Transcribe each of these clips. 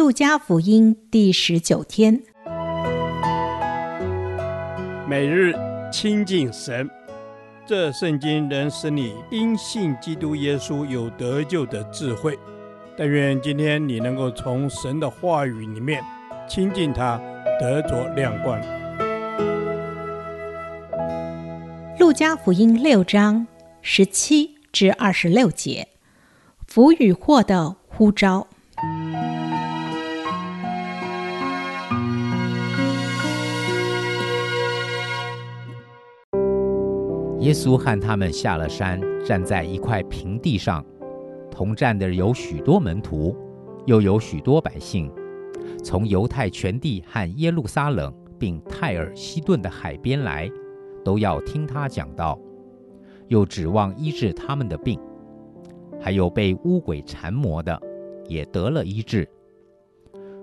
路加福音第十九天，每日亲近神，这圣经能使你因信基督耶稣有得救的智慧。但愿今天你能够从神的话语里面亲近他，得着亮光。路加福音六章十七至二十六节，福与祸的呼召。耶稣和他们下了山，站在一块平地上，同站的有许多门徒，又有许多百姓，从犹太全地和耶路撒冷，并泰尔西顿的海边来，都要听他讲道，又指望医治他们的病。还有被污鬼缠磨的，也得了医治。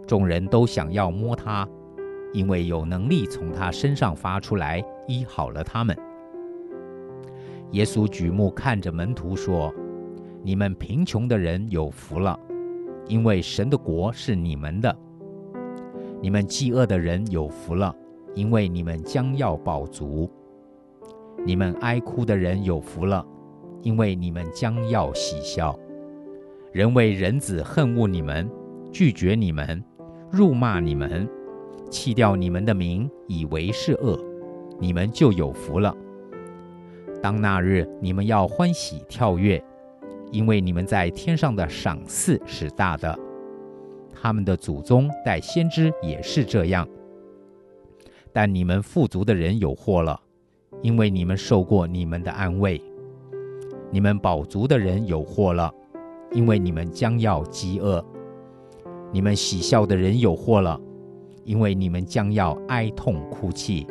众人都想要摸他，因为有能力从他身上发出来，医好了他们。耶稣举目看着门徒说：“你们贫穷的人有福了，因为神的国是你们的；你们饥饿的人有福了，因为你们将要饱足；你们哀哭的人有福了，因为你们将要喜笑。人为人子恨恶你们，拒绝你们，辱骂你们，弃掉你们的名，以为是恶，你们就有福了。”当那日，你们要欢喜跳跃，因为你们在天上的赏赐是大的。他们的祖宗带先知也是这样。但你们富足的人有祸了，因为你们受过你们的安慰。你们饱足的人有祸了，因为你们将要饥饿。你们喜笑的人有祸了，因为你们将要哀痛哭泣。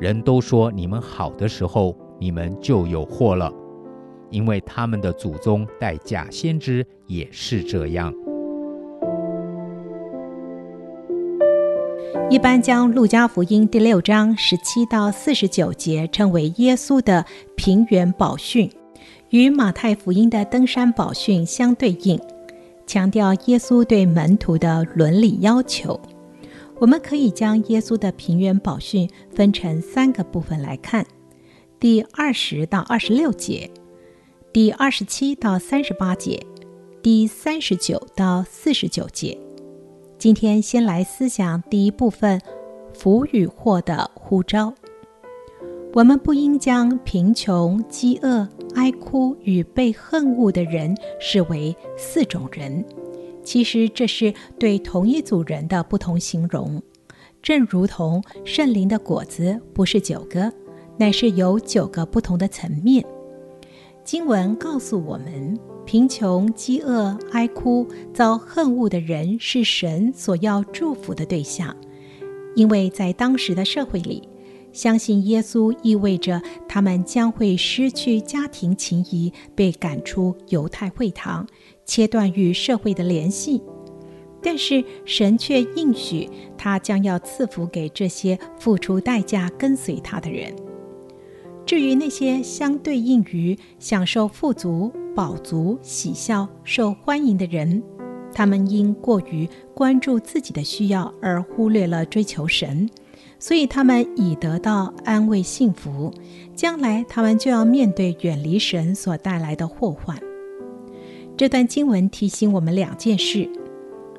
人都说你们好的时候，你们就有祸了，因为他们的祖宗带假先知也是这样。一般将路加福音第六章十七到四十九节称为耶稣的平原宝训，与马太福音的登山宝训相对应，强调耶稣对门徒的伦理要求。我们可以将耶稣的平原宝训分成三个部分来看：第二十到二十六节，第二十七到三十八节，第三十九到四十九节。今天先来思想第一部分：福与祸的呼召。我们不应将贫穷、饥饿、哀哭与被恨恶的人视为四种人。其实这是对同一组人的不同形容，正如同圣灵的果子不是九个，乃是有九个不同的层面。经文告诉我们，贫穷、饥饿、哀哭、遭恨恶的人是神所要祝福的对象，因为在当时的社会里，相信耶稣意味着他们将会失去家庭情谊，被赶出犹太会堂。切断与社会的联系，但是神却应许他将要赐福给这些付出代价跟随他的人。至于那些相对应于享受富足、饱足、喜笑、受欢迎的人，他们因过于关注自己的需要而忽略了追求神，所以他们已得到安慰幸福，将来他们就要面对远离神所带来的祸患。这段经文提醒我们两件事：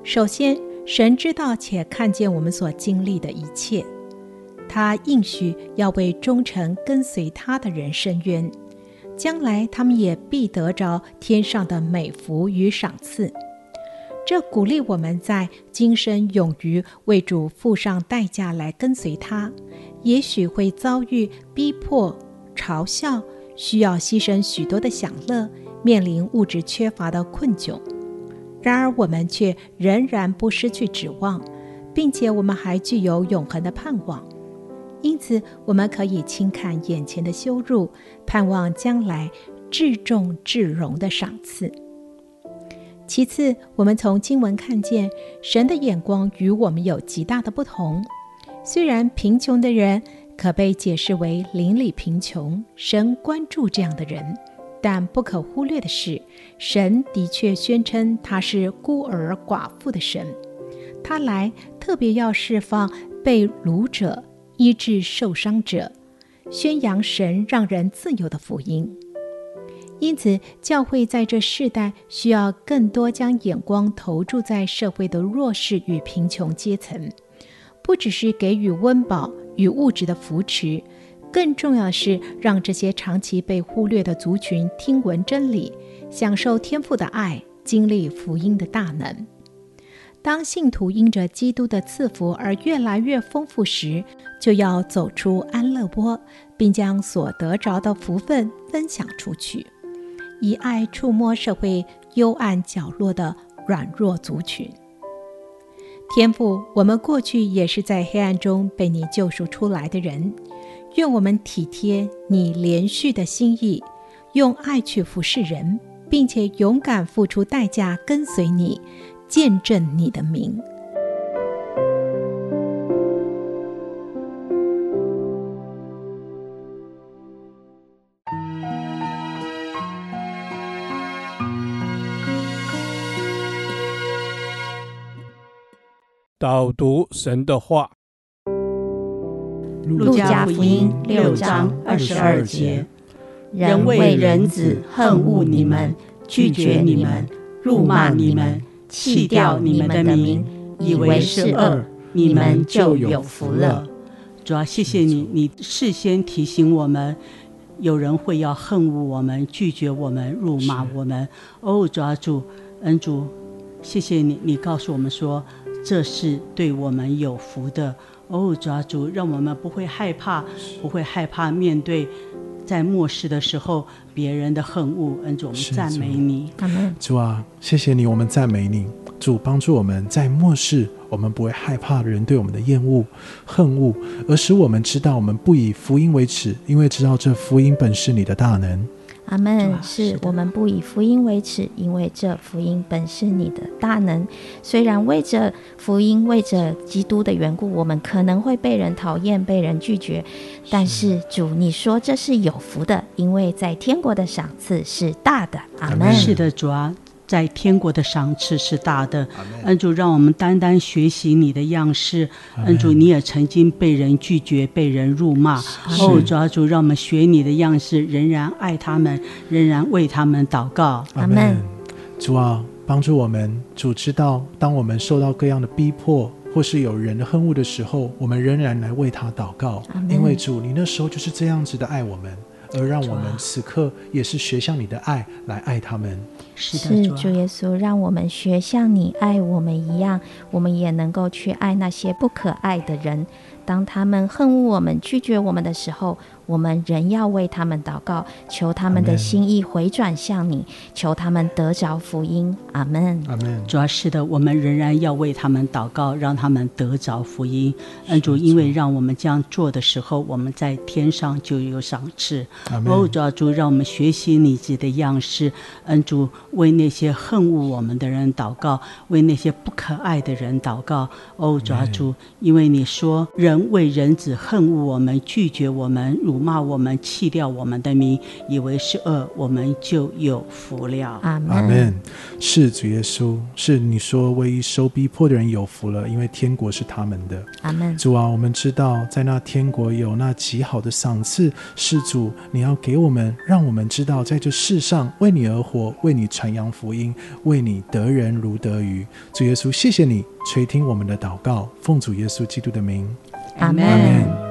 首先，神知道且看见我们所经历的一切，他应许要为忠诚跟随他的人伸冤，将来他们也必得着天上的美福与赏赐。这鼓励我们在今生勇于为主付上代价来跟随他，也许会遭遇逼迫、嘲笑，需要牺牲许多的享乐。面临物质缺乏的困窘，然而我们却仍然不失去指望，并且我们还具有永恒的盼望。因此，我们可以轻看眼前的羞辱，盼望将来至重至荣的赏赐。其次，我们从经文看见神的眼光与我们有极大的不同。虽然贫穷的人可被解释为邻里贫穷，神关注这样的人。但不可忽略的是，神的确宣称他是孤儿寡妇的神，他来特别要释放被掳者，医治受伤者，宣扬神让人自由的福音。因此，教会在这世代需要更多将眼光投注在社会的弱势与贫穷阶层，不只是给予温饱与物质的扶持，更重要的是让这些长期被忽略的族群听闻真理，享受天父的爱，经历福音的大能。当信徒因着基督的赐福而越来越丰富时，就要走出安乐窝，并将所得着的福分分享出去。以爱触摸社会幽暗角落的软弱族群。天父，我们过去也是在黑暗中被你救赎出来的人，愿我们体贴你连续的心意，用爱去服侍人，并且勇敢付出代价跟随你，见证你的名。导读神的话，《路加福音》六章二十二节：人为人子恨恶你们，拒绝你们，辱骂你们，弃掉你们的名，以为是恶，你们就有福了。主要，谢谢你，你事先提醒我们，有人会要恨恶我们，拒绝我们，辱骂我们。哦，主啊，主恩主，谢谢你，你告诉我们说。这是对我们有福的哦，抓住，让我们不会害怕，不会害怕面对在末世的时候别人的恨恶。恩主，我们赞美你。主啊，谢谢你，我们赞美你。主帮助我们在末世，我们不会害怕人对我们的厌恶、恨恶，而使我们知道我们不以福音为耻，因为知道这福音本是你的大能。阿门。是我们不以福音为耻，因为这福音本是你的大能。虽然为着福音、为着基督的缘故，我们可能会被人讨厌、被人拒绝，但是主，你说这是有福的，因为在天国的赏赐是大的。阿门。是的，主啊。在天国的赏赐是大的，恩主让我们单单学习你的样式。恩主，你也曾经被人拒绝、被人辱骂。哦，主啊，主让我们学你的样式，仍然爱他们，仍然为他们祷告。阿门。主啊，帮助我们。主知道，当我们受到各样的逼迫，或是有人的恨恶的时候，我们仍然来为他祷告。因为主，你那时候就是这样子的爱我们。而让我们此刻也是学像你的爱来爱他们。是的，主耶稣，让我们学像你爱我们一样，我们也能够去爱那些不可爱的人。当他们恨恶我们、拒绝我们的时候，我们仍要为他们祷告，求他们的心意回转向你，求他们得着福音。阿门。阿门。主要是的，我们仍然要为他们祷告，让他们得着福音。恩主，因为让我们这样做的时候，我们在天上就有赏赐。哦，主要主让我们学习你自己的样式。恩主，为那些恨恶我们的人祷告，为那些不可爱的人祷告。哦，主要主，因为你说人为人子恨恶我们，拒绝我们，辱骂我们，弃掉我们的名，以为是恶，我们就有福了。阿门。阿门。是主耶稣，是你说为义受逼迫的人有福了，因为天国是他们的。阿门。主啊，我们知道在那天国有那极好的赏赐，是主你要给我们，让我们知道在这世上为你而活，为你传扬福音，为你得人如得鱼。主耶稣，谢谢你垂听我们的祷告，奉主耶稣基督的名。阿门。